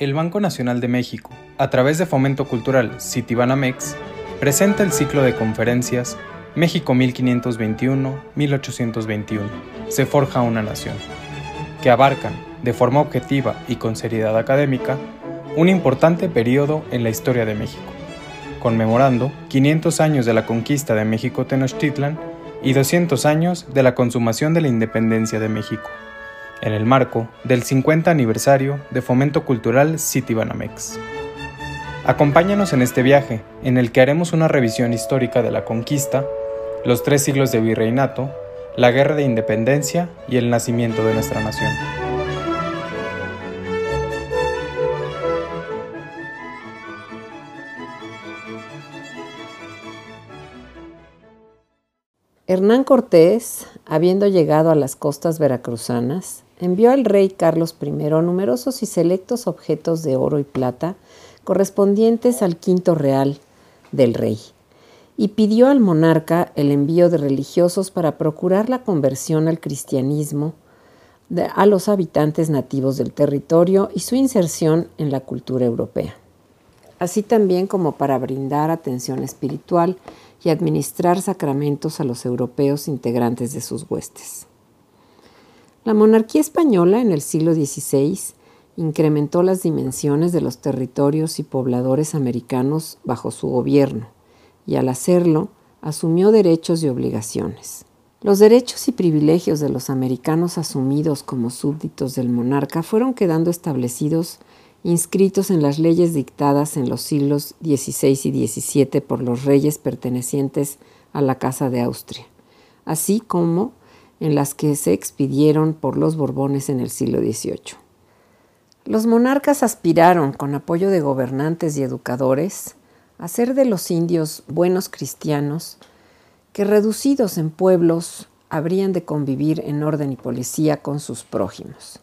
El Banco Nacional de México, a través de Fomento Cultural Citibanamex, presenta el ciclo de conferencias México 1521-1821, se forja una nación, que abarcan, de forma objetiva y con seriedad académica, un importante periodo en la historia de México, conmemorando 500 años de la conquista de México Tenochtitlan y 200 años de la consumación de la independencia de México, en el marco del 50 aniversario de Fomento Cultural Citibanamex. Acompáñanos en este viaje, en el que haremos una revisión histórica de la conquista, los tres siglos de virreinato, la guerra de independencia y el nacimiento de nuestra nación. Hernán Cortés, habiendo llegado a las costas veracruzanas, envió al rey Carlos I numerosos y selectos objetos de oro y plata correspondientes al quinto real del rey, y pidió al monarca el envío de religiosos para procurar la conversión al cristianismo a los habitantes nativos del territorio y su inserción en la cultura europea, así también como para brindar atención espiritual y administrar sacramentos a los europeos integrantes de sus huestes. La monarquía española en el siglo XVI incrementó las dimensiones de los territorios y pobladores americanos bajo su gobierno y al hacerlo asumió derechos y obligaciones. Los derechos y privilegios de los americanos asumidos como súbditos del monarca fueron quedando establecidos inscritos en las leyes dictadas en los siglos XVI y XVII por los reyes pertenecientes a la Casa de Austria, así como en las que se expidieron por los Borbones en el siglo XVIII. Los monarcas aspiraron, con apoyo de gobernantes y educadores, a ser de los indios buenos cristianos que, reducidos en pueblos, habrían de convivir en orden y policía con sus prójimos.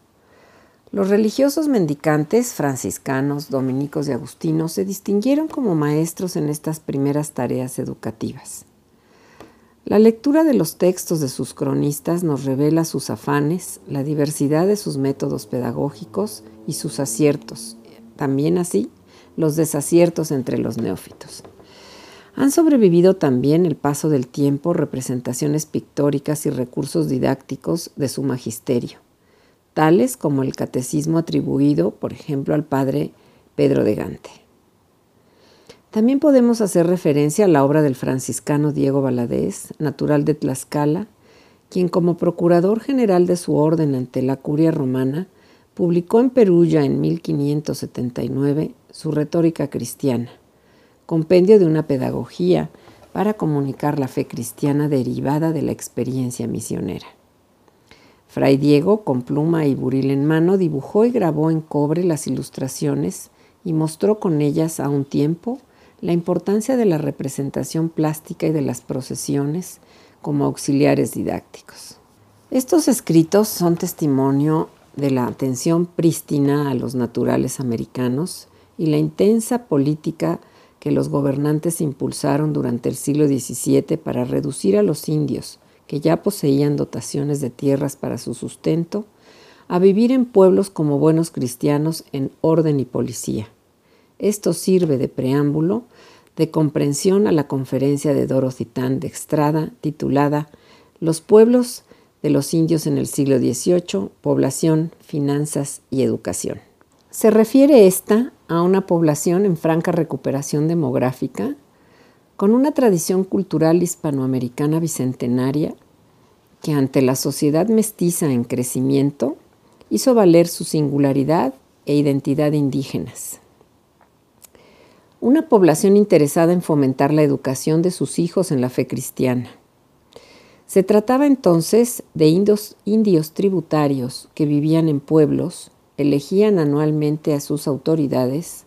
Los religiosos mendicantes, franciscanos, dominicos y agustinos, se distinguieron como maestros en estas primeras tareas educativas. La lectura de los textos de sus cronistas nos revela sus afanes, la diversidad de sus métodos pedagógicos y sus aciertos, también así los desaciertos entre los neófitos. Han sobrevivido también el paso del tiempo, representaciones pictóricas y recursos didácticos de su magisterio, tales como el catecismo atribuido, por ejemplo, al padre Pedro de Gante. También podemos hacer referencia a la obra del franciscano Diego Valadez, natural de Tlaxcala, quien como procurador general de su orden ante la curia romana, publicó en Perulla en 1579 su retórica cristiana, compendio de una pedagogía para comunicar la fe cristiana derivada de la experiencia misionera. Fray Diego, con pluma y buril en mano, dibujó y grabó en cobre las ilustraciones y mostró con ellas a un tiempo la importancia de la representación plástica y de las procesiones como auxiliares didácticos. Estos escritos son testimonio de la atención prístina a los naturales americanos y la intensa política que los gobernantes impulsaron durante el siglo XVII para reducir a los indios, que ya poseían dotaciones de tierras para su sustento, a vivir en pueblos como buenos cristianos en orden y policía. Esto sirve de preámbulo de comprensión a la conferencia de Dorothy de Estrada titulada Los pueblos de los indios en el siglo XVIII, población, finanzas y educación. Se refiere esta a una población en franca recuperación demográfica, con una tradición cultural hispanoamericana bicentenaria que ante la sociedad mestiza en crecimiento hizo valer su singularidad e identidad indígenas una población interesada en fomentar la educación de sus hijos en la fe cristiana. Se trataba entonces de indios, tributarios que vivían en pueblos, elegían anualmente a sus autoridades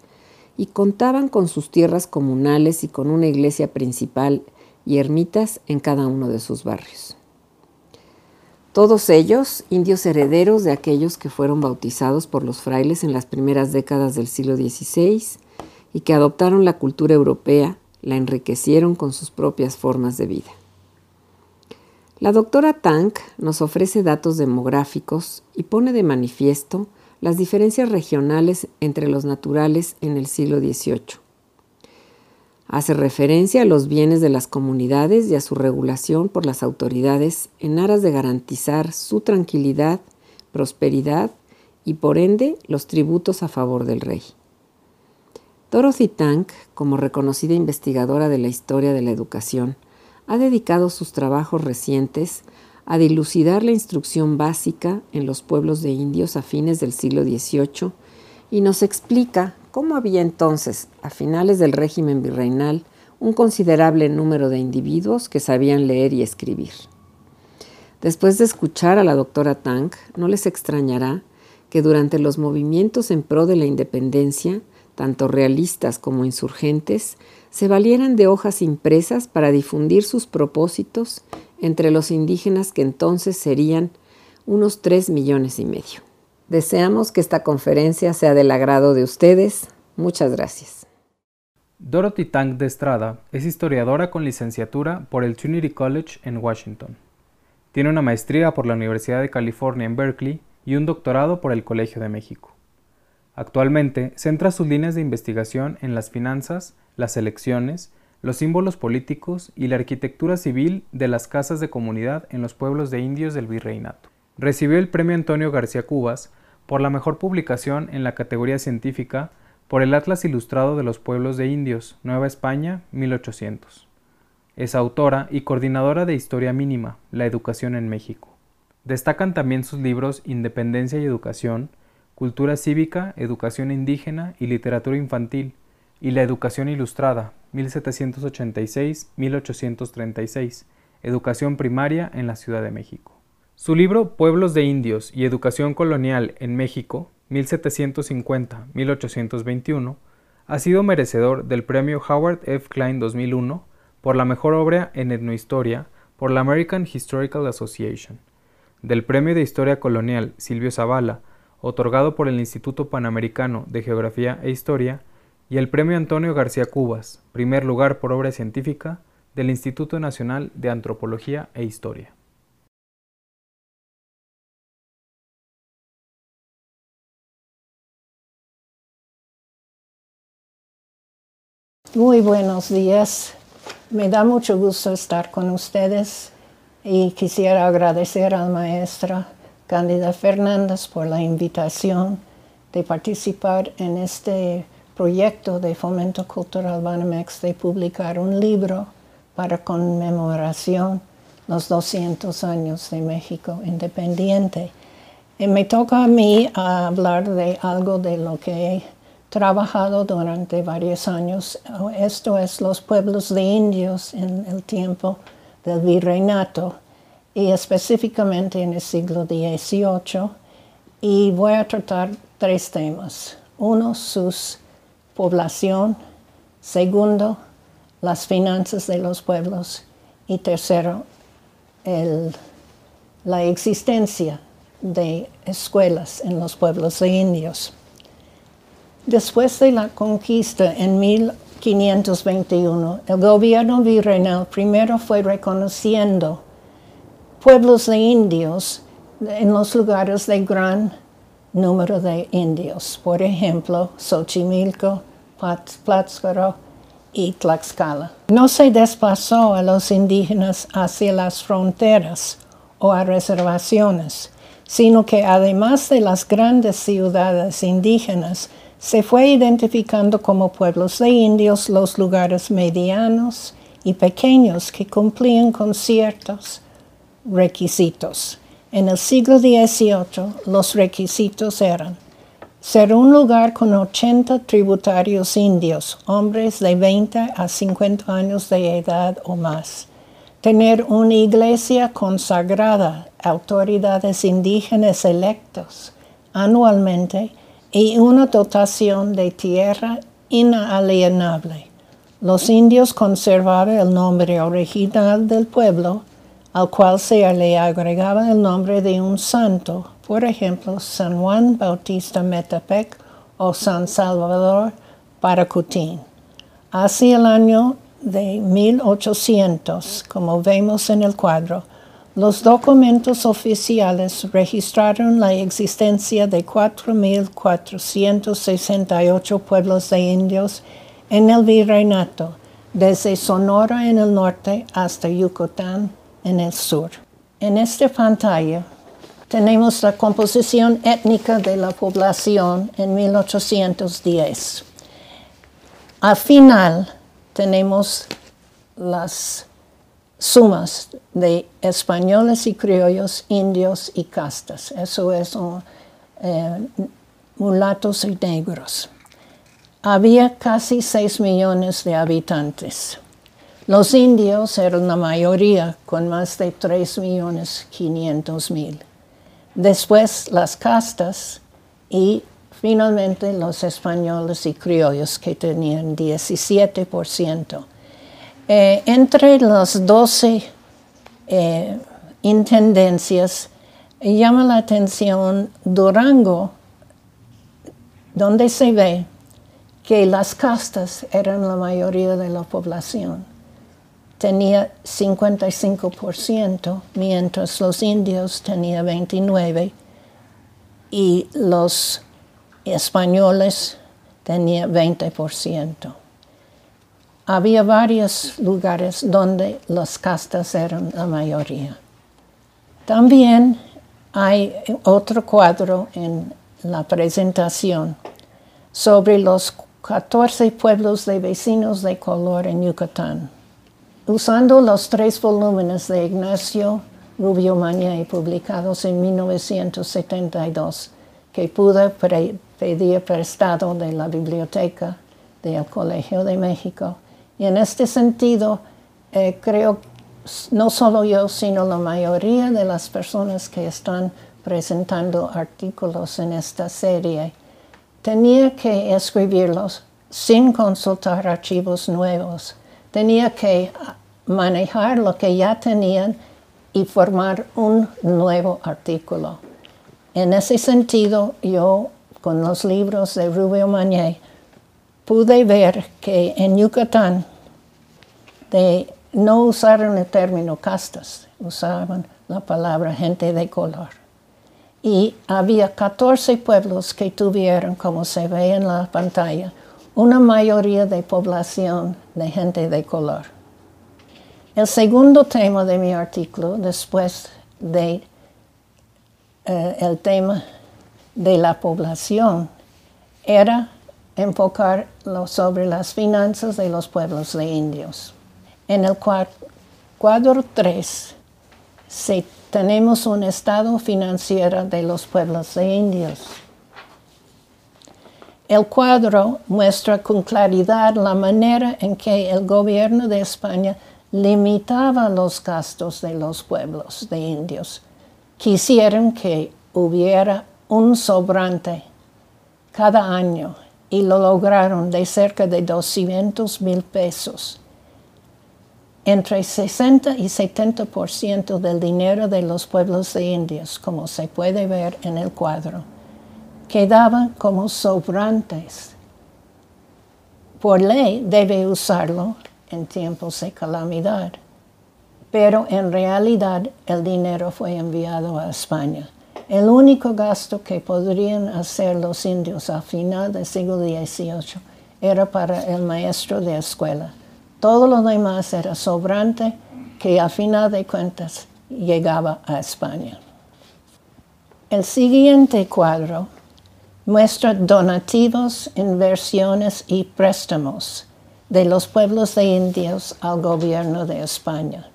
y contaban con sus tierras comunales y con una iglesia principal y ermitas en cada uno de sus barrios. Todos ellos, indios herederos de aquellos que fueron bautizados por los frailes en las primeras décadas del siglo XVI, y que adoptaron la cultura europea, la enriquecieron con sus propias formas de vida. La doctora Tank nos ofrece datos demográficos y pone de manifiesto las diferencias regionales entre los naturales en el siglo XVIII. Hace referencia a los bienes de las comunidades y a su regulación por las autoridades en aras de garantizar su tranquilidad, prosperidad y por ende los tributos a favor del rey. Dorothy Tank, como reconocida investigadora de la historia de la educación, ha dedicado sus trabajos recientes a dilucidar la instrucción básica en los pueblos de indios a fines del siglo XVIII y nos explica cómo había entonces, a finales del régimen virreinal, un considerable número de individuos que sabían leer y escribir. Después de escuchar a la doctora Tank, no les extrañará que durante los movimientos en pro de la independencia, tanto realistas como insurgentes, se valieran de hojas impresas para difundir sus propósitos entre los indígenas que entonces serían unos tres millones y medio. Deseamos que esta conferencia sea del agrado de ustedes. Muchas gracias. Dorothy Tank de Estrada es historiadora con licenciatura por el Trinity College en Washington. Tiene una maestría por la Universidad de California en Berkeley y un doctorado por el Colegio de México. Actualmente centra sus líneas de investigación en las finanzas, las elecciones, los símbolos políticos y la arquitectura civil de las casas de comunidad en los pueblos de indios del virreinato. Recibió el premio Antonio García Cubas por la mejor publicación en la categoría científica por el Atlas Ilustrado de los Pueblos de Indios, Nueva España, 1800. Es autora y coordinadora de Historia Mínima, La Educación en México. Destacan también sus libros Independencia y Educación, Cultura Cívica, Educación Indígena y Literatura Infantil, y La Educación Ilustrada, 1786-1836, Educación Primaria en la Ciudad de México. Su libro Pueblos de Indios y Educación Colonial en México, 1750-1821, ha sido merecedor del premio Howard F. Klein 2001 por la mejor obra en etnohistoria por la American Historical Association, del premio de Historia Colonial Silvio Zavala, otorgado por el Instituto Panamericano de Geografía e Historia, y el Premio Antonio García Cubas, primer lugar por obra científica del Instituto Nacional de Antropología e Historia. Muy buenos días. Me da mucho gusto estar con ustedes y quisiera agradecer a la maestra Cándida Fernández por la invitación de participar en este proyecto de Fomento Cultural Banamex de publicar un libro para conmemoración los 200 años de México independiente. Y me toca a mí hablar de algo de lo que he trabajado durante varios años. Esto es los pueblos de indios en el tiempo del virreinato y específicamente en el siglo XVIII. Y voy a tratar tres temas. Uno, sus población, segundo, las finanzas de los pueblos y tercero, la existencia de escuelas en los pueblos de indios. Después de la conquista en 1521, el gobierno virreinal primero fue reconociendo pueblos de indios en los lugares de gran número de indios, por ejemplo, Xochimilco, Pátzcuaro y Tlaxcala. No se desplazó a los indígenas hacia las fronteras o a reservaciones, sino que además de las grandes ciudades indígenas, se fue identificando como pueblos de indios los lugares medianos y pequeños que cumplían con ciertos requisitos. En el siglo XVIII los requisitos eran ser un lugar con 80 tributarios indios, hombres de 20 a 50 años de edad o más. Tener una iglesia consagrada, autoridades indígenas electos anualmente y una dotación de tierra inalienable. Los indios conservaban el nombre original del pueblo, al cual se le agregaba el nombre de un santo por ejemplo, San Juan Bautista Metepec o San Salvador Paracutín. Hacia el año de 1800, como vemos en el cuadro, Los documentos oficiales registraron la existencia de 4.468 pueblos de indios en el virreinato, desde Sonora en el norte hasta Yucatán en el sur. En esta pantalla tenemos la composición étnica de la población en 1810. Al final tenemos las sumas de españoles y criollos, indios y castas. Eso es eh, mulatos y negros. Había casi 6 millones de habitantes. Los indios eran la mayoría, con más de 3 millones 500 mil. Después las castas y finalmente los españoles y criollos que tenían 17%. Eh, entre las 12 eh, intendencias llama la atención Durango, donde se ve que las castas eran la mayoría de la población. Tenía 55%, mientras los indios tenían 29% y los españoles tenían 20% había varios lugares donde las castas eran la mayoría. También hay otro cuadro en la presentación sobre los 14 pueblos de vecinos de color en Yucatán. Usando los tres volúmenes de Ignacio Rubio Mañé publicados en 1972, que pude pedir prestado de la biblioteca del Colegio de México, y en este sentido, eh, creo no solo yo, sino la mayoría de las personas que están presentando artículos en esta serie, tenía que escribirlos sin consultar archivos nuevos. Tenía que manejar lo que ya tenían y formar un nuevo artículo. En ese sentido, yo con los libros de Rubio Mañé pude ver que en Yucatán no usaron el término castas, usaban la palabra gente de color. Y había 14 pueblos que tuvieron, como se ve en la pantalla, una mayoría de población de gente de color. El segundo tema de mi artículo, después de eh, el tema de la población, era enfocarlo sobre las finanzas de los pueblos de indios. En el cuadro 3 tenemos un estado financiero de los pueblos de indios. El cuadro muestra con claridad la manera en que el gobierno de España limitaba los gastos de los pueblos de indios. Quisieron que hubiera un sobrante cada año y lo lograron de cerca de 200 mil pesos. Entre 60 y 70% del dinero de los pueblos de indios, como se puede ver en el cuadro, quedaban como sobrantes. Por ley debe usarlo en tiempos de calamidad, pero en realidad el dinero fue enviado a España. El único gasto que podrían hacer los indios a final del siglo XVIII era para el maestro de escuela. Todo lo demás era sobrante que a final de cuentas llegaba a España. El siguiente cuadro muestra donativos, inversiones y préstamos de los pueblos de indios al gobierno de España.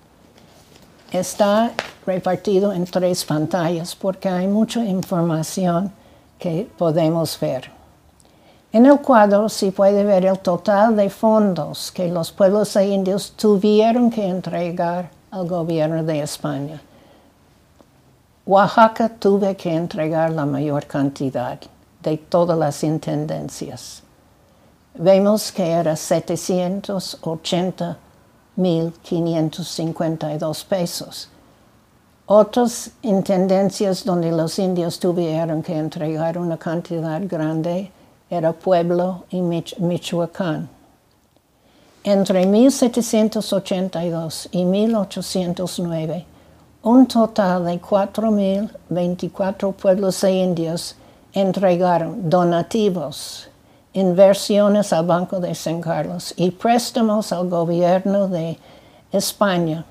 Está repartido en tres pantallas porque hay mucha información que podemos ver. En el cuadro se puede ver el total de fondos que los pueblos de indios tuvieron que entregar al gobierno de España. Oaxaca tuvo que entregar la mayor cantidad de todas las intendencias. Vemos que era 780.552 pesos. Otras intendencias donde los indios tuvieron que entregar una cantidad grande era Pueblo y Michoacán. Entre 1782 y 1809 Un total de 4.024 pueblos de indios entregaron donativos, inversiones al Banco de San Carlos y préstamos al gobierno de España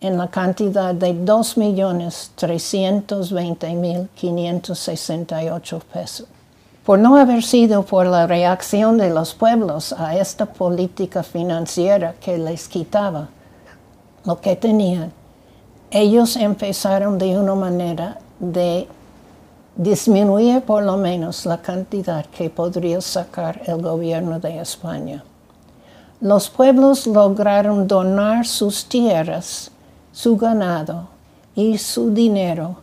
en la cantidad de 2.320.568 pesos. Por no haber sido por la reacción de los pueblos a esta política financiera que les quitaba lo que tenían, ellos empezaron de una manera de disminuir por lo menos la cantidad que podría sacar el gobierno de España. Los pueblos lograron donar sus tierras, su ganado y su dinero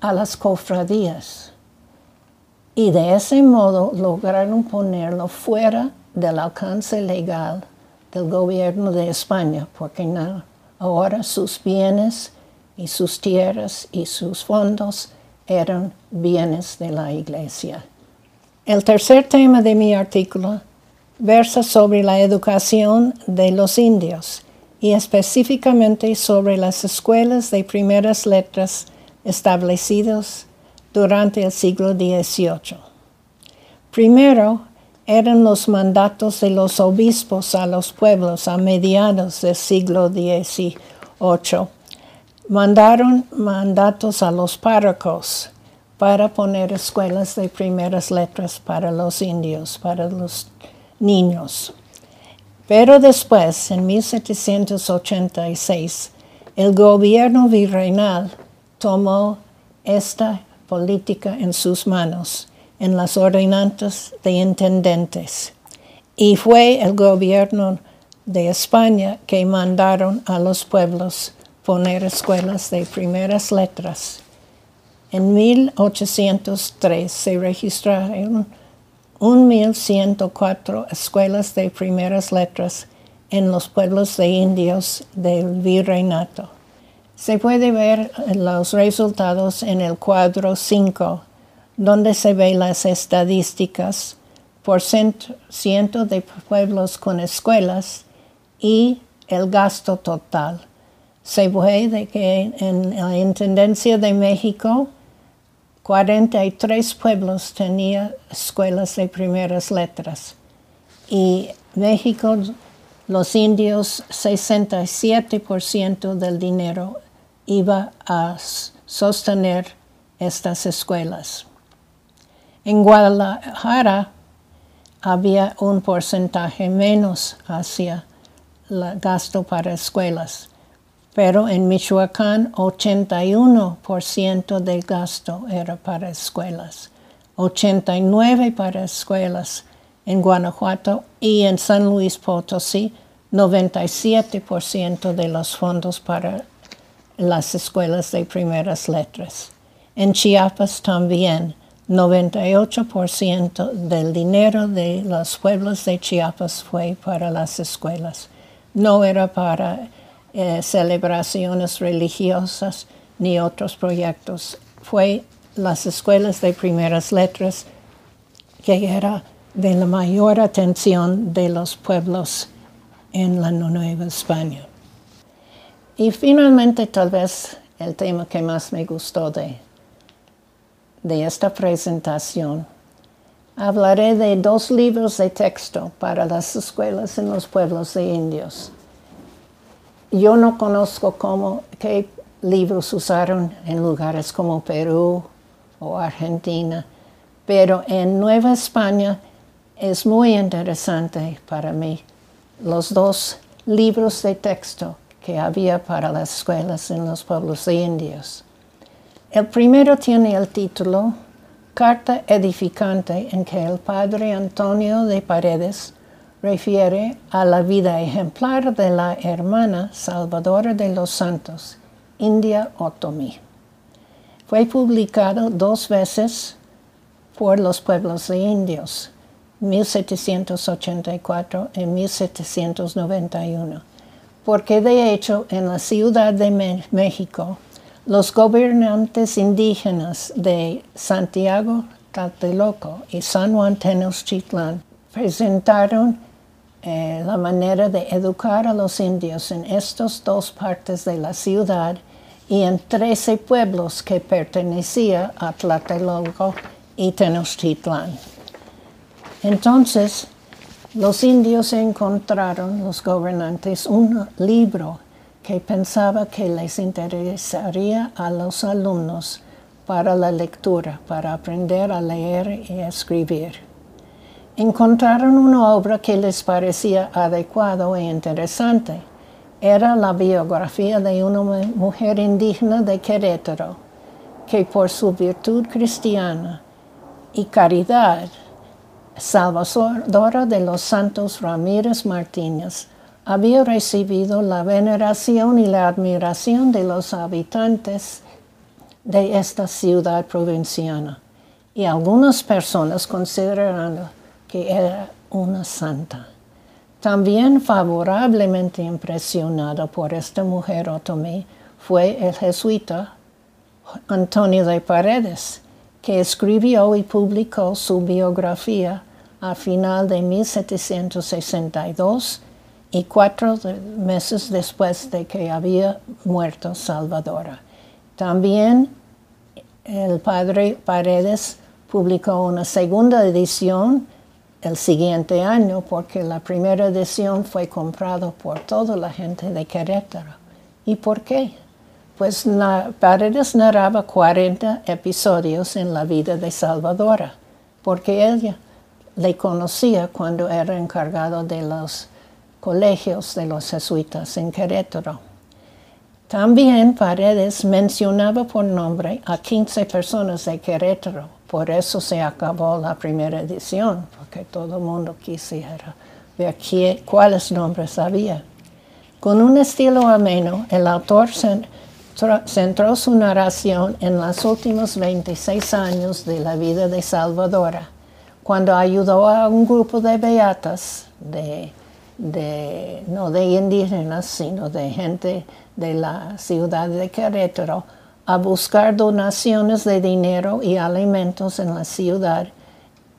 a las cofradías y de ese modo lograron ponerlo fuera del alcance legal del gobierno de España, porque ahora sus bienes y sus tierras y sus fondos eran bienes de la iglesia. El tercer tema de mi artículo versa sobre la educación de los indios y específicamente sobre las escuelas de primeras letras establecidas durante el siglo XVIII. Primero eran los mandatos de los obispos a los pueblos a mediados del siglo XVIII mandaron mandatos a los párrocos para poner escuelas de primeras letras para los indios, para los niños. Pero después, en 1786, el gobierno virreinal tomó esta política en sus manos, en las ordenanzas de intendentes. Y fue el gobierno de España que mandaron a los pueblos poner escuelas de primeras letras. En 1803 se registraron 1.104 escuelas de primeras letras en los pueblos de indios del virreinato. Se puede ver los resultados en el cuadro 5, donde se ven las estadísticas por ciento de pueblos con escuelas y el gasto total se ve de que en la Intendencia de México 43 pueblos tenían escuelas de primeras letras y México, los indios, 67% del dinero iba a sostener estas escuelas. En Guadalajara había un porcentaje menos hacia el gasto para escuelas pero en Michoacán 81% del gasto era para escuelas, 89% para escuelas en Guanajuato y en San Luis Potosí 97% de los fondos para las escuelas de primeras letras. En Chiapas también 98% del dinero de los pueblos de Chiapas fue para las escuelas. No era para eh, celebraciones religiosas ni otros proyectos. Fue las escuelas de primeras letras que era de la mayor atención de los pueblos en la Nueva España. Y finalmente, tal vez el tema que más me gustó de, de esta presentación, hablaré de dos libros de texto para las escuelas en los pueblos de indios. Yo no conozco cómo, qué libros usaron en lugares como Perú o Argentina, pero en Nueva España es muy interesante para mí los dos libros de texto que había para las escuelas en los pueblos indios. El primero tiene el título Carta edificante en que el padre Antonio de Paredes refiere a la vida ejemplar de la hermana Salvadora de los Santos, India Otomi. Fue publicado dos veces por los pueblos de indios, 1784 y 1791, porque de hecho en la Ciudad de México los gobernantes indígenas de Santiago Tlatelolco y San Juan Tenochtitlán presentaron eh, la manera de educar a los indios en estas dos partes de la ciudad y en 13 pueblos que pertenecían a Tlatelolco y Tenochtitlan. Entonces, los indios encontraron, los gobernantes, un libro que pensaba que les interesaría a los alumnos para la lectura, para aprender a leer y escribir. Encontraron una obra que les parecía adecuado e interesante. Era la biografía de una mujer indígena de Querétaro, que por su virtud cristiana y caridad, Salvadora de los Santos Ramírez Martínez, había recibido la veneración y la admiración de los habitantes de esta ciudad provinciana y algunas personas considerando que era una santa. También favorablemente impresionado por esta mujer otomí fue el jesuita Antonio de Paredes, que escribió y publicó su biografía a final de 1762 y cuatro meses después de que había muerto Salvadora. También el padre Paredes publicó una segunda edición el siguiente año porque la primera edición fue comprada por toda la gente de Querétaro. ¿Y por qué? Pues Paredes narraba 40 episodios en la vida de Salvadora, porque ella le conocía cuando era encargado de los colegios de los jesuitas en Querétaro. También Paredes mencionaba por nombre a 15 personas de Querétaro, por eso se acabó la primera edición, porque todo el mundo quisiera ver cuáles nombres había. Con un estilo ameno, el autor centró su narración en los últimos 26 años de la vida de Salvadora, cuando ayudó a un grupo de beatas de de, no de indígenas, sino de gente de la ciudad de Querétaro, a buscar donaciones de dinero y alimentos en la ciudad.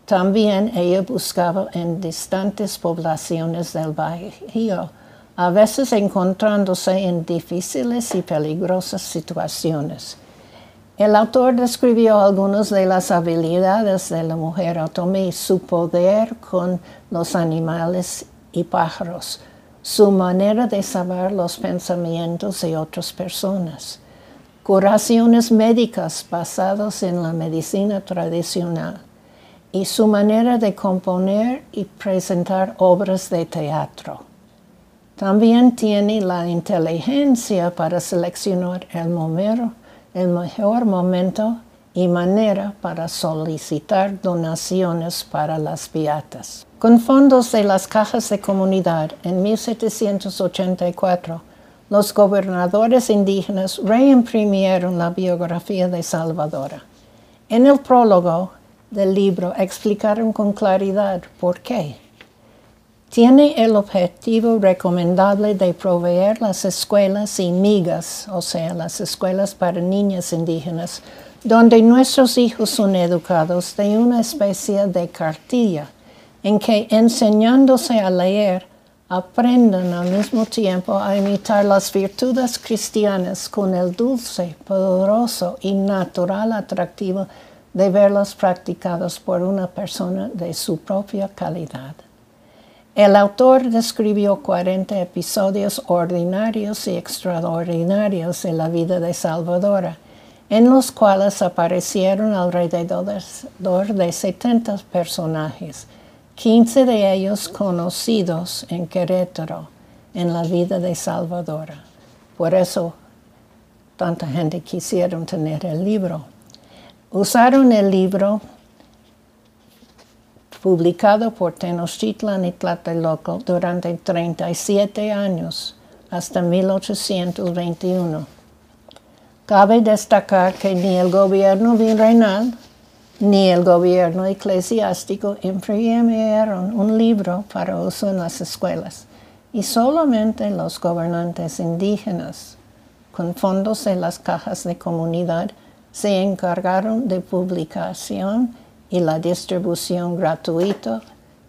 También ella buscaba en distantes poblaciones del Bajío, a veces encontrándose en difíciles y peligrosas situaciones. El autor describió algunas de las habilidades de la mujer otomí, su poder con los animales y pájaros, su manera de saber los pensamientos de otras personas, curaciones médicas basadas en la medicina tradicional y su manera de componer y presentar obras de teatro. También tiene la inteligencia para seleccionar el, el mejor momento y manera para solicitar donaciones para las beatas. Con fondos de las cajas de comunidad en 1784, los gobernadores indígenas reimprimieron la biografía de Salvadora. En el prólogo del libro explicaron con claridad por qué. Tiene el objetivo recomendable de proveer las escuelas y migas, o sea, las escuelas para niñas indígenas, donde nuestros hijos son educados de una especie de cartilla en que enseñándose a leer, aprendan al mismo tiempo a imitar las virtudes cristianas con el dulce, poderoso y natural atractivo de verlas practicados por una persona de su propia calidad. El autor describió 40 episodios ordinarios y extraordinarios de la vida de Salvadora, en los cuales aparecieron alrededor de 70 personajes, 15 de ellos conocidos en Querétaro en la vida de Salvadora. Por eso tanta gente quisieron tener el libro. Usaron el libro publicado por Tenochtitlan y Tlatelolco durante 37 años, hasta 1821. Cabe destacar que ni el gobierno virreinal ni el gobierno eclesiástico imprimieron un libro para uso en las escuelas y solamente los gobernantes indígenas, con fondos de las cajas de comunidad, se encargaron de publicación y la distribución gratuita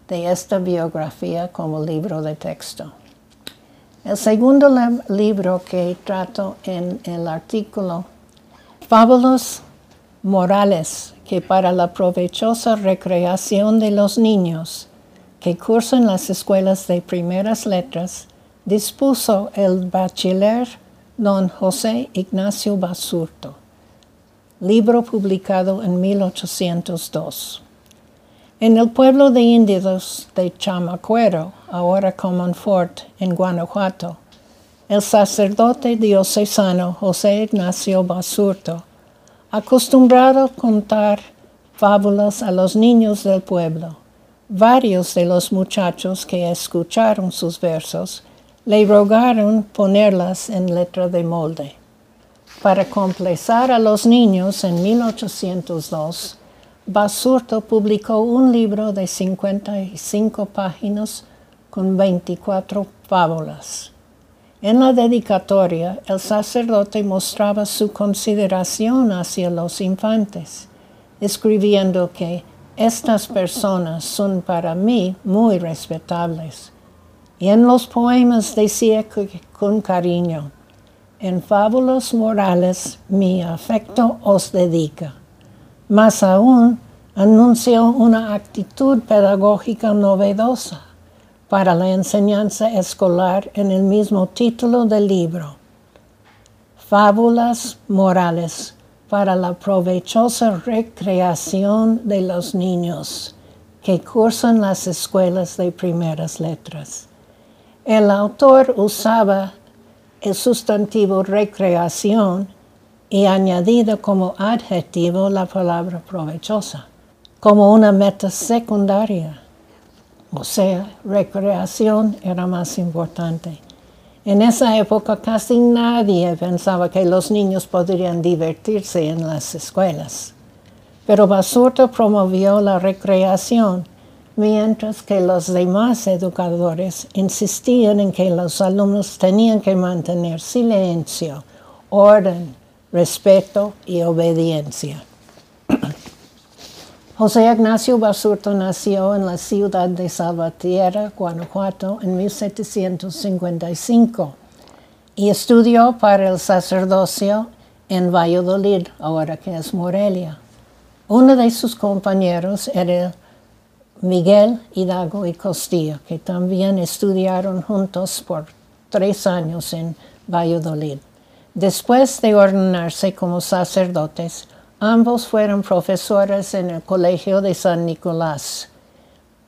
de esta biografía como libro de texto. El segundo libro que trato en el artículo, Fábulas morales que para la provechosa recreación de los niños que cursan las escuelas de primeras letras, dispuso el bachiller don José Ignacio Basurto, libro publicado en 1802. En el pueblo de indios de Chamacuero, ahora Comonfort, en Guanajuato, el sacerdote diocesano José Ignacio Basurto, acostumbrado a contar fábulas a los niños del pueblo, varios de los muchachos que escucharon sus versos le rogaron ponerlas en letra de molde. Para complacer a los niños en 1802, Basurto publicó un libro de 55 páginas con 24 fábulas. En la dedicatoria, el sacerdote mostraba su consideración hacia los infantes, escribiendo que estas personas son para mí muy respetables. Y en los poemas decía con cariño, en fábulas morales mi afecto os dedica. Más aún, anunció una actitud pedagógica novedosa para la enseñanza escolar en el mismo título del libro. Fábulas morales para la provechosa recreación de los niños que cursan las escuelas de primeras letras. El autor usaba el sustantivo recreación y añadido como adjetivo la palabra provechosa, como una meta secundaria. O sea, recreación era más importante. En esa época casi nadie pensaba que los niños podrían divertirse en las escuelas. Pero Basurto promovió la recreación, mientras que los demás educadores insistían en que los alumnos tenían que mantener silencio, orden, respeto y obediencia. José Ignacio Basurto nació en la ciudad de Salvatierra, Guanajuato, en 1755 y estudió para el sacerdocio en Valladolid, ahora que es Morelia. Uno de sus compañeros era Miguel Hidalgo y Costilla, que también estudiaron juntos por tres años en Valladolid. Después de ordenarse como sacerdotes, ambos fueron profesores en el Colegio de San Nicolás.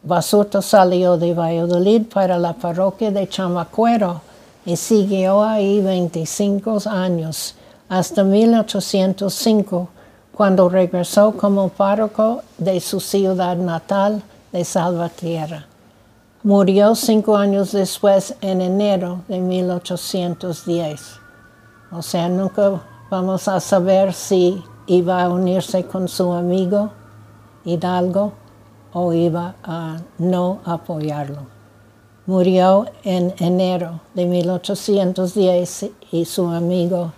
Basurto salió de Valladolid para la parroquia de Chamacuero y siguió ahí 25 años, hasta 1805, cuando regresó como párroco de su ciudad natal de Salvatierra. Murió cinco años después, en enero de 1810. O sea, nunca vamos a saber si iba a unirse con su amigo Hidalgo o iba a no apoyarlo. Murió en enero de 1810 y su amigo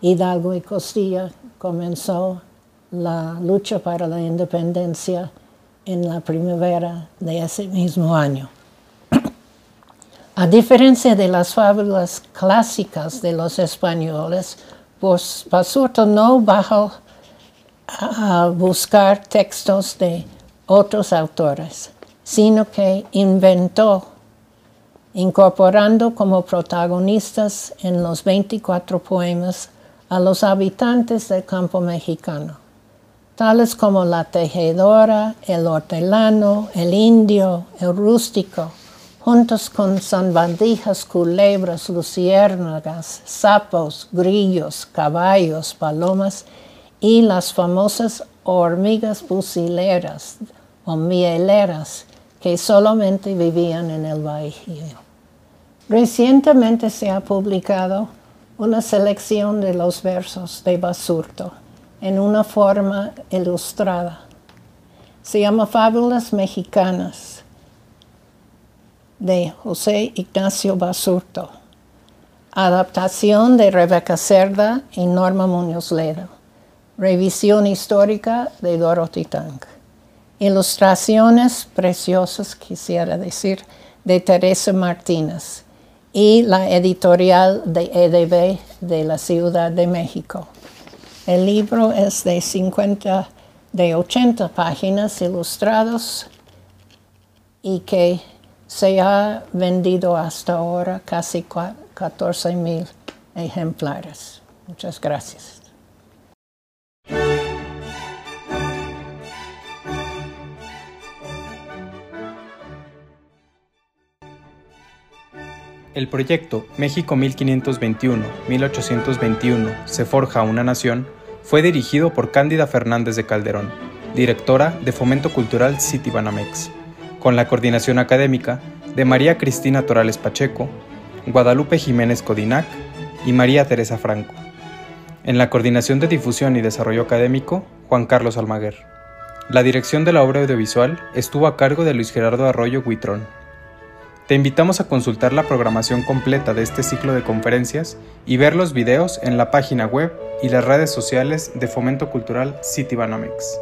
Hidalgo y Costilla comenzó la lucha para la independencia en la primavera de ese mismo año. A diferencia de las fábulas clásicas de los españoles, pues Basurto no bajó a buscar textos de otros autores, sino que inventó, incorporando como protagonistas en los 24 poemas a los habitantes del campo mexicano, tales como la tejedora, el hortelano, el indio, el rústico, juntos con sandbandijas, culebras, luciérnagas, sapos, grillos, caballos, palomas y las famosas hormigas bucileras o mieleras que solamente vivían en el Bajío. Recientemente se ha publicado una selección de los versos de Basurto en una forma ilustrada. Se llama Fábulas Mexicanas de José Ignacio Basurto. Adaptación de Rebeca Cerda y Norma Muñoz Ledo. Revisión histórica de Dorothy Tank. Ilustraciones preciosas, quisiera decir, de Teresa Martínez. y la editorial de EDB de la Ciudad de México. El libro es de 50, de 80 páginas ilustrados y que se ha vendido hasta ahora casi 14 mil ejemplares. Muchas gracias. El proyecto México 1521-1821 se forja una nación fue dirigido por Cándida Fernández de Calderón, directora de Fomento Cultural City Banamex, con la coordinación académica de María Cristina Torales Pacheco, Guadalupe Jiménez Codinac y María Teresa Franco. En la coordinación de difusión y desarrollo académico, Juan Carlos Almaguer. La dirección de la obra audiovisual estuvo a cargo de Luis Gerardo Arroyo Huitrón. Te invitamos a consultar la programación completa de este ciclo de conferencias y ver los videos en la página web y las redes sociales de Fomento Cultural Citibanamex.